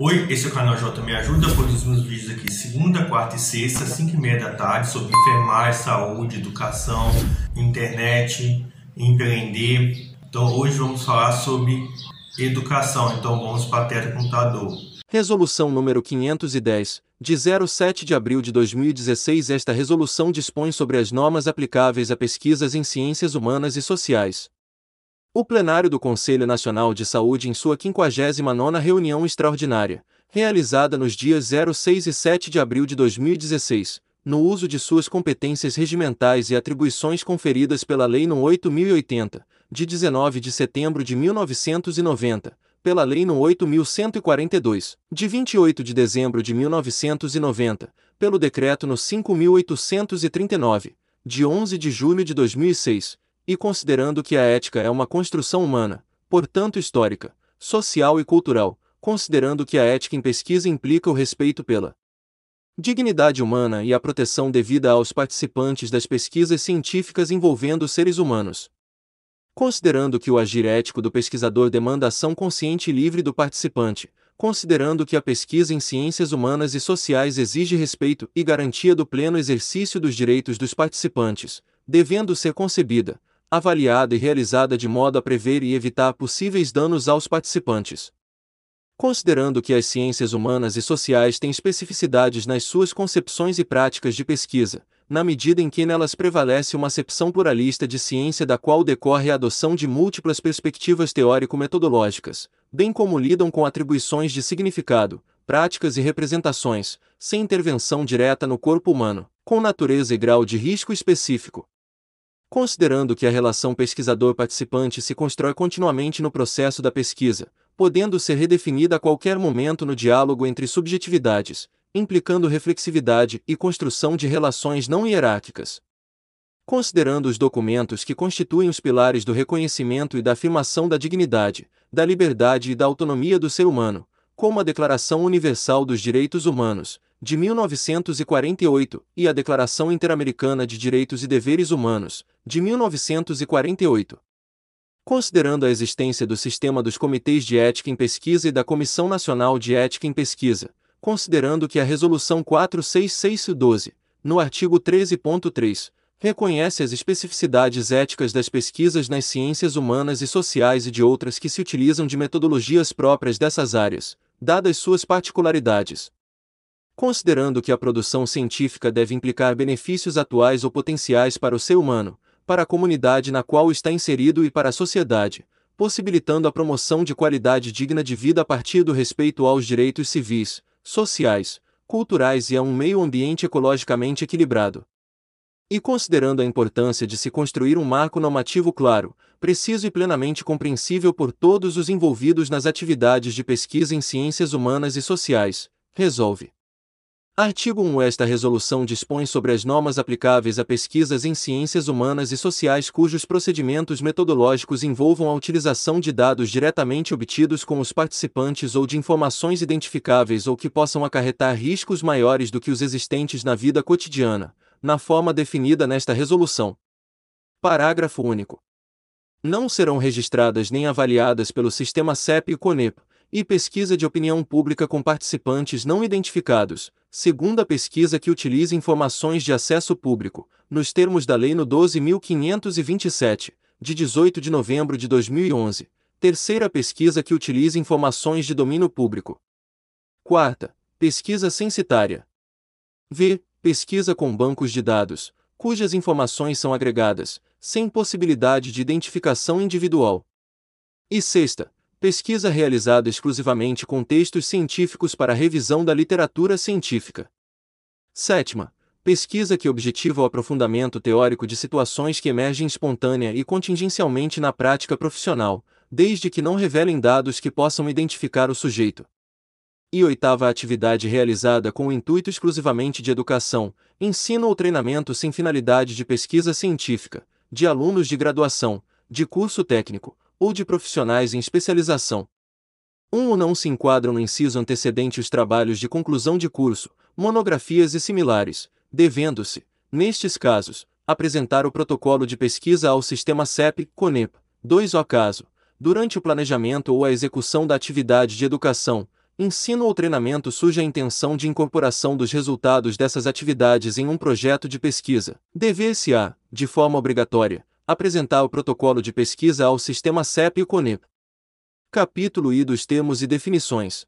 Oi, esse é o canal J Me Ajuda, produzimos vídeos aqui segunda, quarta e sexta, 5 e meia da tarde, sobre enfermagem, saúde, educação, internet, empreender. Então hoje vamos falar sobre educação, então vamos para a tela computador. Resolução número 510, de 07 de abril de 2016 Esta resolução dispõe sobre as normas aplicáveis a pesquisas em ciências humanas e sociais. O plenário do Conselho Nacional de Saúde em sua 59ª reunião extraordinária, realizada nos dias 06 e 7 de abril de 2016, no uso de suas competências regimentais e atribuições conferidas pela Lei nº 8080, de 19 de setembro de 1990, pela Lei nº 8142, de 28 de dezembro de 1990, pelo Decreto no 5839, de 11 de julho de 2006, e considerando que a ética é uma construção humana, portanto histórica, social e cultural, considerando que a ética em pesquisa implica o respeito pela dignidade humana e a proteção devida aos participantes das pesquisas científicas envolvendo seres humanos. Considerando que o agir ético do pesquisador demanda ação consciente e livre do participante, considerando que a pesquisa em ciências humanas e sociais exige respeito e garantia do pleno exercício dos direitos dos participantes, devendo ser concebida, avaliada e realizada de modo a prever e evitar possíveis danos aos participantes. Considerando que as ciências humanas e sociais têm especificidades nas suas concepções e práticas de pesquisa, na medida em que nelas prevalece uma acepção pluralista de ciência da qual decorre a adoção de múltiplas perspectivas teórico-metodológicas, bem como lidam com atribuições de significado, práticas e representações, sem intervenção direta no corpo humano, com natureza e grau de risco específico, Considerando que a relação pesquisador-participante se constrói continuamente no processo da pesquisa, podendo ser redefinida a qualquer momento no diálogo entre subjetividades, implicando reflexividade e construção de relações não hierárquicas. Considerando os documentos que constituem os pilares do reconhecimento e da afirmação da dignidade, da liberdade e da autonomia do ser humano, como a Declaração Universal dos Direitos Humanos, de 1948, e a Declaração Interamericana de Direitos e Deveres Humanos, de 1948. Considerando a existência do sistema dos Comitês de Ética em Pesquisa e da Comissão Nacional de Ética em Pesquisa, considerando que a Resolução 46612, no artigo 13.3, reconhece as especificidades éticas das pesquisas nas ciências humanas e sociais e de outras que se utilizam de metodologias próprias dessas áreas, dadas suas particularidades, considerando que a produção científica deve implicar benefícios atuais ou potenciais para o ser humano, para a comunidade na qual está inserido e para a sociedade, possibilitando a promoção de qualidade digna de vida a partir do respeito aos direitos civis, sociais, culturais e a um meio ambiente ecologicamente equilibrado. E considerando a importância de se construir um marco normativo claro, preciso e plenamente compreensível por todos os envolvidos nas atividades de pesquisa em ciências humanas e sociais, resolve Artigo 1 Esta resolução dispõe sobre as normas aplicáveis a pesquisas em ciências humanas e sociais cujos procedimentos metodológicos envolvam a utilização de dados diretamente obtidos com os participantes ou de informações identificáveis ou que possam acarretar riscos maiores do que os existentes na vida cotidiana, na forma definida nesta resolução. Parágrafo único. Não serão registradas nem avaliadas pelo sistema CEP e CONEP, e pesquisa de opinião pública com participantes não identificados, segundo a pesquisa que utiliza informações de acesso público, nos termos da Lei no 12.527, de 18 de novembro de 2011, terceira pesquisa que utiliza informações de domínio público. Quarta, pesquisa censitária. V. Pesquisa com bancos de dados, cujas informações são agregadas, sem possibilidade de identificação individual. E sexta, pesquisa realizada exclusivamente com textos científicos para revisão da literatura científica. Sétima, pesquisa que objetiva o aprofundamento teórico de situações que emergem espontânea e contingencialmente na prática profissional, desde que não revelem dados que possam identificar o sujeito. E oitava atividade realizada com o intuito exclusivamente de educação, ensino ou treinamento sem finalidade de pesquisa científica, de alunos de graduação, de curso técnico, ou de profissionais em especialização. Um ou não se enquadram no inciso antecedente os trabalhos de conclusão de curso, monografias e similares, devendo-se, nestes casos, apresentar o protocolo de pesquisa ao sistema CEP-CONEP, 2 o caso, durante o planejamento ou a execução da atividade de educação, ensino ou treinamento surge a intenção de incorporação dos resultados dessas atividades em um projeto de pesquisa, dever-se-á, de forma obrigatória, apresentar o protocolo de pesquisa ao sistema CEP e CONEP. Capítulo I dos termos e definições.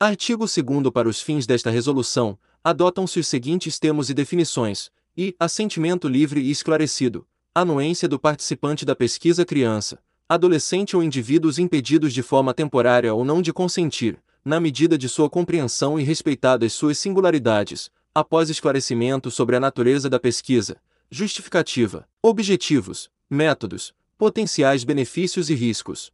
Artigo 2 Para os fins desta resolução, adotam-se os seguintes termos e definições: e assentimento livre e esclarecido, anuência do participante da pesquisa criança, adolescente ou indivíduos impedidos de forma temporária ou não de consentir, na medida de sua compreensão e respeitadas suas singularidades, após esclarecimento sobre a natureza da pesquisa, justificativa, objetivos, métodos, potenciais benefícios e riscos.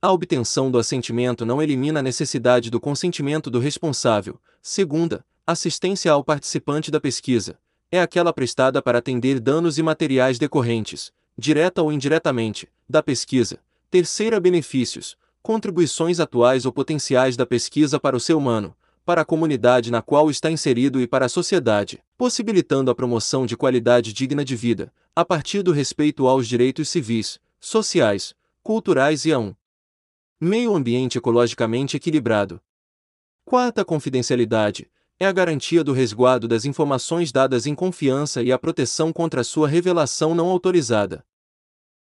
A obtenção do assentimento não elimina a necessidade do consentimento do responsável. Segunda, assistência ao participante da pesquisa é aquela prestada para atender danos imateriais decorrentes, direta ou indiretamente, da pesquisa. Terceira, benefícios, contribuições atuais ou potenciais da pesquisa para o ser humano, para a comunidade na qual está inserido e para a sociedade, possibilitando a promoção de qualidade digna de vida, a partir do respeito aos direitos civis, sociais, culturais e a um meio ambiente ecologicamente equilibrado. Quarta confidencialidade é a garantia do resguardo das informações dadas em confiança e a proteção contra sua revelação não autorizada.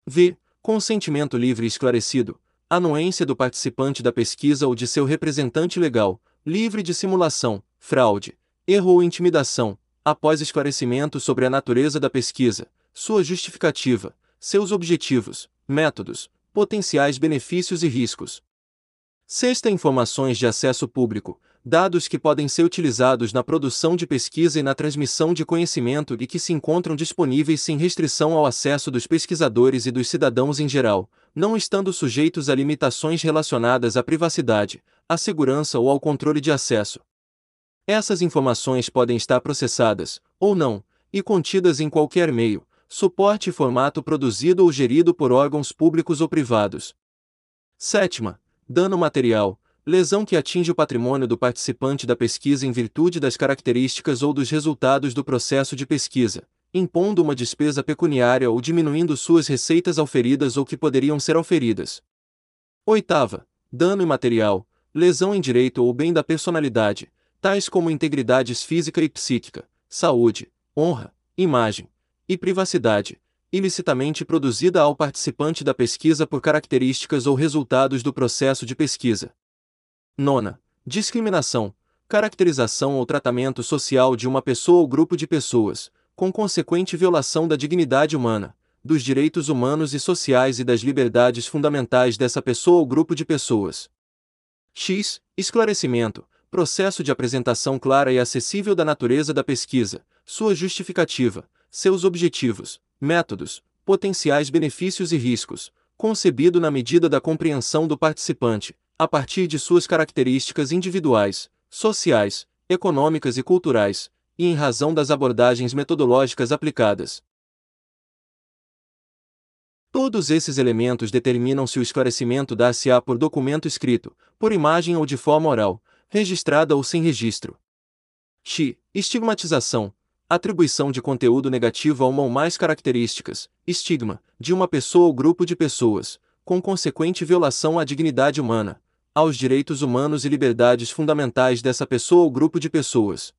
V. Consentimento livre e esclarecido anuência do participante da pesquisa ou de seu representante legal, livre de simulação, fraude, erro ou intimidação, após esclarecimento sobre a natureza da pesquisa, sua justificativa, seus objetivos, métodos, potenciais benefícios e riscos. Sexta, informações de acesso público, dados que podem ser utilizados na produção de pesquisa e na transmissão de conhecimento e que se encontram disponíveis sem restrição ao acesso dos pesquisadores e dos cidadãos em geral, não estando sujeitos a limitações relacionadas à privacidade, à segurança ou ao controle de acesso. Essas informações podem estar processadas, ou não, e contidas em qualquer meio, suporte e formato produzido ou gerido por órgãos públicos ou privados. Sétima, dano material, lesão que atinge o patrimônio do participante da pesquisa em virtude das características ou dos resultados do processo de pesquisa, impondo uma despesa pecuniária ou diminuindo suas receitas auferidas ou que poderiam ser auferidas. Oitava, dano imaterial, lesão em direito ou bem da personalidade, tais como integridades física e psíquica, saúde, honra, imagem e privacidade, ilicitamente produzida ao participante da pesquisa por características ou resultados do processo de pesquisa. Nona, discriminação, caracterização ou tratamento social de uma pessoa ou grupo de pessoas, com consequente violação da dignidade humana, dos direitos humanos e sociais e das liberdades fundamentais dessa pessoa ou grupo de pessoas. X. Esclarecimento, processo de apresentação clara e acessível da natureza da pesquisa, sua justificativa, seus objetivos, métodos, potenciais benefícios e riscos, concebido na medida da compreensão do participante, a partir de suas características individuais, sociais, econômicas e culturais, e em razão das abordagens metodológicas aplicadas. Todos esses elementos determinam se o esclarecimento dar-se-á por documento escrito, por imagem ou de forma oral, registrada ou sem registro. X. Estigmatização. Atribuição de conteúdo negativo a uma ou mais características, estigma, de uma pessoa ou grupo de pessoas, com consequente violação à dignidade humana, aos direitos humanos e liberdades fundamentais dessa pessoa ou grupo de pessoas.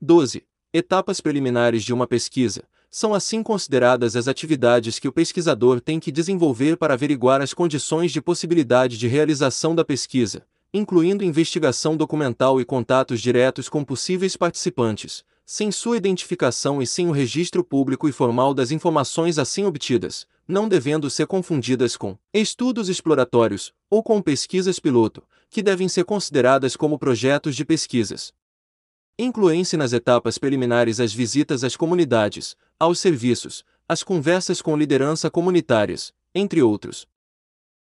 12. Etapas preliminares de uma pesquisa. São assim consideradas as atividades que o pesquisador tem que desenvolver para averiguar as condições de possibilidade de realização da pesquisa, incluindo investigação documental e contatos diretos com possíveis participantes, sem sua identificação e sem o registro público e formal das informações assim obtidas, não devendo ser confundidas com estudos exploratórios ou com pesquisas piloto, que devem ser consideradas como projetos de pesquisas. Incluem-se nas etapas preliminares as visitas às comunidades, aos serviços, as conversas com liderança comunitárias, entre outros.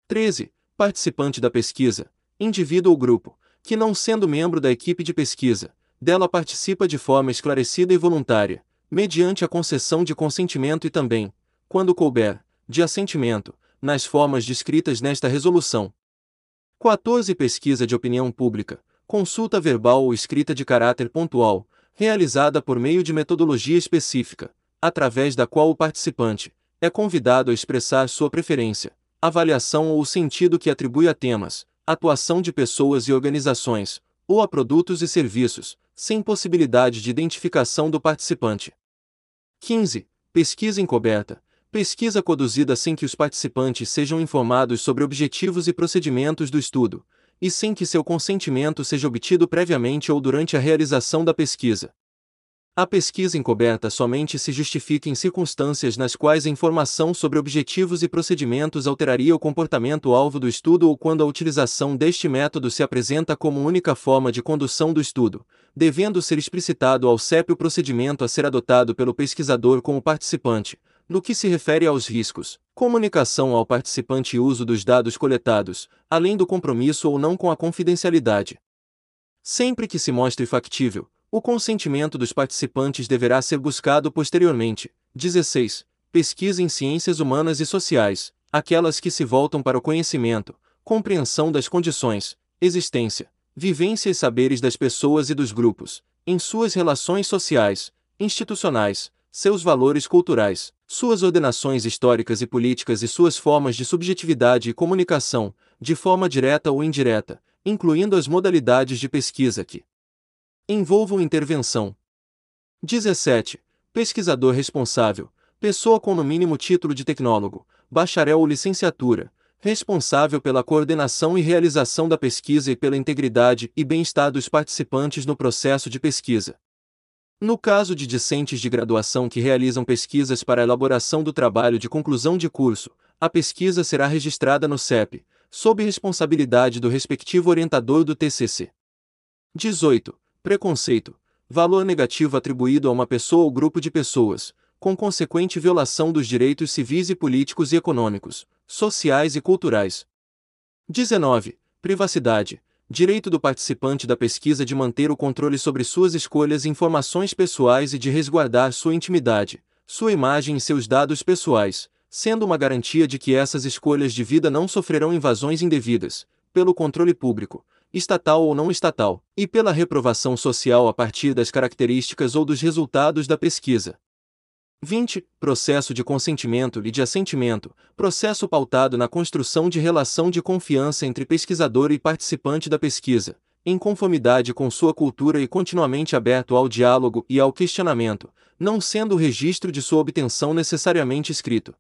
13. Participante da pesquisa, indivíduo ou grupo, que não sendo membro da equipe de pesquisa, dela participa de forma esclarecida e voluntária, mediante a concessão de consentimento e também, quando couber, de assentimento, nas formas descritas nesta resolução. 14. Pesquisa de opinião pública, consulta verbal ou escrita de caráter pontual, realizada por meio de metodologia específica, através da qual o participante é convidado a expressar sua preferência, avaliação ou o sentido que atribui a temas, atuação de pessoas e organizações, ou a produtos e serviços, sem possibilidade de identificação do participante. 15. Pesquisa encoberta. Pesquisa conduzida sem que os participantes sejam informados sobre objetivos e procedimentos do estudo, e sem que seu consentimento seja obtido previamente ou durante a realização da pesquisa. A pesquisa encoberta somente se justifica em circunstâncias nas quais a informação sobre objetivos e procedimentos alteraria o comportamento-alvo do estudo ou quando a utilização deste método se apresenta como única forma de condução do estudo, devendo ser explicitado ao CEP o procedimento a ser adotado pelo pesquisador com o participante, no que se refere aos riscos, comunicação ao participante e uso dos dados coletados, além do compromisso ou não com a confidencialidade. Sempre que se mostre factível, o consentimento dos participantes deverá ser buscado posteriormente. 16. Pesquisa em ciências humanas e sociais, aquelas que se voltam para o conhecimento, compreensão das condições, existência, vivência e saberes das pessoas e dos grupos, em suas relações sociais, institucionais, seus valores culturais, suas ordenações históricas e políticas e suas formas de subjetividade e comunicação, de forma direta ou indireta, incluindo as modalidades de pesquisa que, envolvam intervenção. 17. Pesquisador responsável, pessoa com no mínimo título de tecnólogo, bacharel ou licenciatura, responsável pela coordenação e realização da pesquisa e pela integridade e bem-estar dos participantes no processo de pesquisa. No caso de discentes de graduação que realizam pesquisas para elaboração do trabalho de conclusão de curso, a pesquisa será registrada no CEP, sob responsabilidade do respectivo orientador do TCC. 18 preconceito, valor negativo atribuído a uma pessoa ou grupo de pessoas, com consequente violação dos direitos civis e políticos e econômicos, sociais e culturais. 19. Privacidade, direito do participante da pesquisa de manter o controle sobre suas escolhas e informações pessoais e de resguardar sua intimidade, sua imagem e seus dados pessoais, sendo uma garantia de que essas escolhas de vida não sofrerão invasões indevidas, pelo controle público, estatal ou não estatal, e pela reprovação social a partir das características ou dos resultados da pesquisa. 20. Processo de consentimento e de assentimento, processo pautado na construção de relação de confiança entre pesquisador e participante da pesquisa, em conformidade com sua cultura e continuamente aberto ao diálogo e ao questionamento, não sendo o registro de sua obtenção necessariamente escrito.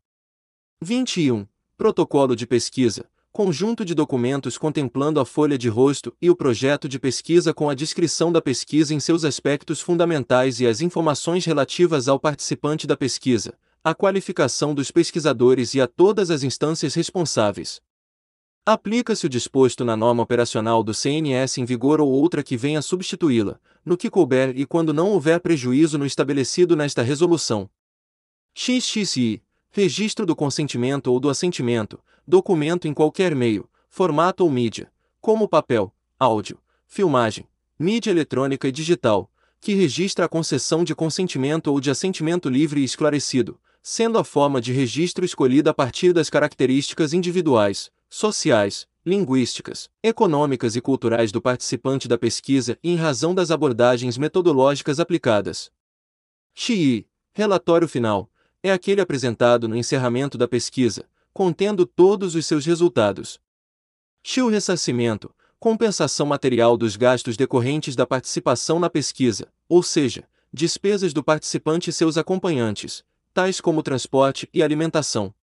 21. Protocolo de pesquisa, conjunto de documentos contemplando a folha de rosto e o projeto de pesquisa com a descrição da pesquisa em seus aspectos fundamentais e as informações relativas ao participante da pesquisa, a qualificação dos pesquisadores e a todas as instâncias responsáveis. Aplica-se o disposto na norma operacional do CNS em vigor ou outra que venha substituí-la, no que couber e quando não houver prejuízo no estabelecido nesta resolução. XXI registro do consentimento ou do assentimento, documento em qualquer meio, formato ou mídia, como papel, áudio, filmagem, mídia eletrônica e digital, que registra a concessão de consentimento ou de assentimento livre e esclarecido, sendo a forma de registro escolhida a partir das características individuais, sociais, linguísticas, econômicas e culturais do participante da pesquisa e em razão das abordagens metodológicas aplicadas. XI Relatório final é aquele apresentado no encerramento da pesquisa, contendo todos os seus resultados. X. ressarcimento, compensação material dos gastos decorrentes da participação na pesquisa, ou seja, despesas do participante e seus acompanhantes, tais como transporte e alimentação.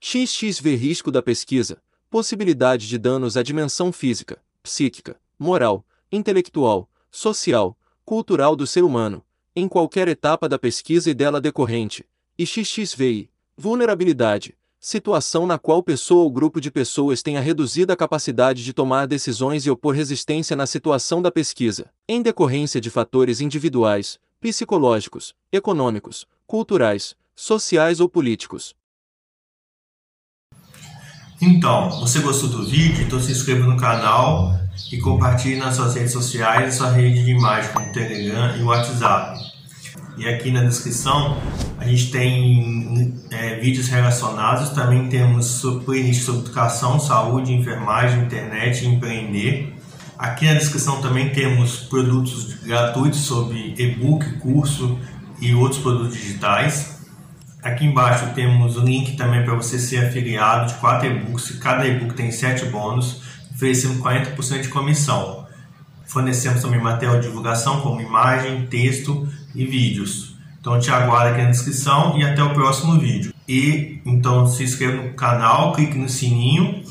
XXV risco da pesquisa, possibilidade de danos à dimensão física, psíquica, moral, intelectual, social, cultural do ser humano, em qualquer etapa da pesquisa e dela decorrente, e XXVI, vulnerabilidade, situação na qual pessoa ou grupo de pessoas tenha reduzida capacidade de tomar decisões e opor resistência na situação da pesquisa, em decorrência de fatores individuais, psicológicos, econômicos, culturais, sociais ou políticos. Então, você gostou do vídeo? Então se inscreva no canal e compartilhe nas suas redes sociais e sua rede de imagem como Telegram e WhatsApp. E aqui na descrição a gente tem é, vídeos relacionados, também temos playlist sobre educação, saúde, enfermagem, internet e empreender. Aqui na descrição também temos produtos gratuitos sobre e-book, curso e outros produtos digitais. Aqui embaixo temos o link também para você ser afiliado de quatro e-books. Cada e-book tem sete bônus. oferecendo 40% de comissão. Fornecemos também material de divulgação como imagem, texto e vídeos. Então te aguardo aqui na descrição e até o próximo vídeo. E então se inscreva no canal, clique no sininho